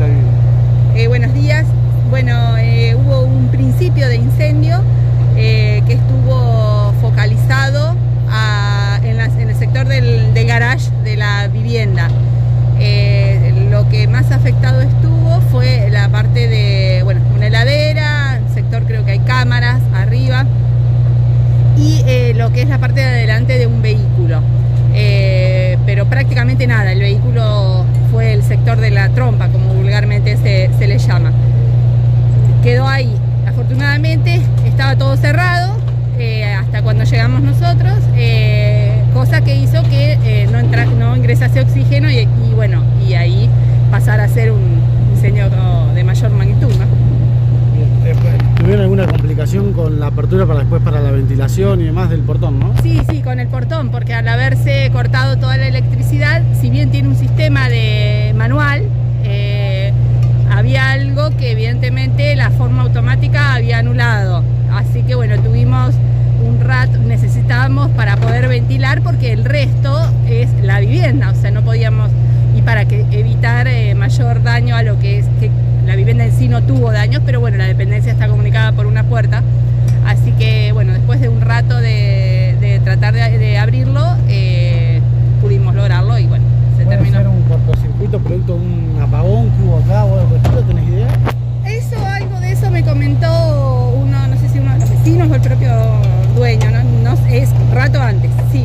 Eh, buenos días. Bueno, eh, hubo un principio de incendio eh, que estuvo focalizado en, el sector del, del garage de la vivienda. Lo que más afectado estuvo fue la parte de, bueno, una heladera, el sector creo que hay cámaras arriba, y lo que es la parte de adelante de un vehículo. Eh, pero prácticamente nada, el vehículo fue el sector de la trompa, como vulgarmente se, se le llama. Quedó ahí. Afortunadamente estaba todo cerrado eh, hasta cuando llegamos nosotros, eh, cosa que hizo que eh, no, entra- no ingresase oxígeno y, y bueno, y ahí pasar a ser un incendio de mayor magnitud. ¿no? Eh, ¿Tuvieron alguna complicación con la apertura para después para la ventilación y demás del portón, no? Sí, sí, con el portón, porque al haberse cortado toda la electricidad, si bien tiene un sistema de manual, automática había anulado. Así que bueno, tuvimos un rato, necesitábamos para poder ventilar porque el resto es la vivienda, o sea, no podíamos, y para que evitar eh, mayor daño a lo que es, que la vivienda en sí no tuvo daños, pero bueno, la dependencia está comunicada por una puerta. Así que bueno, después de un rato de, tratar de abrirlo, eh, pudimos lograrlo y bueno, se ¿Puede terminó. ser un cortocircuito producto de un apagón que hubo acá o algo así? ¿No tenés idea? Eso, algo de eso me comentó uno, no sé si uno de los vecinos o el propio dueño, ¿no? No es rato antes, sí,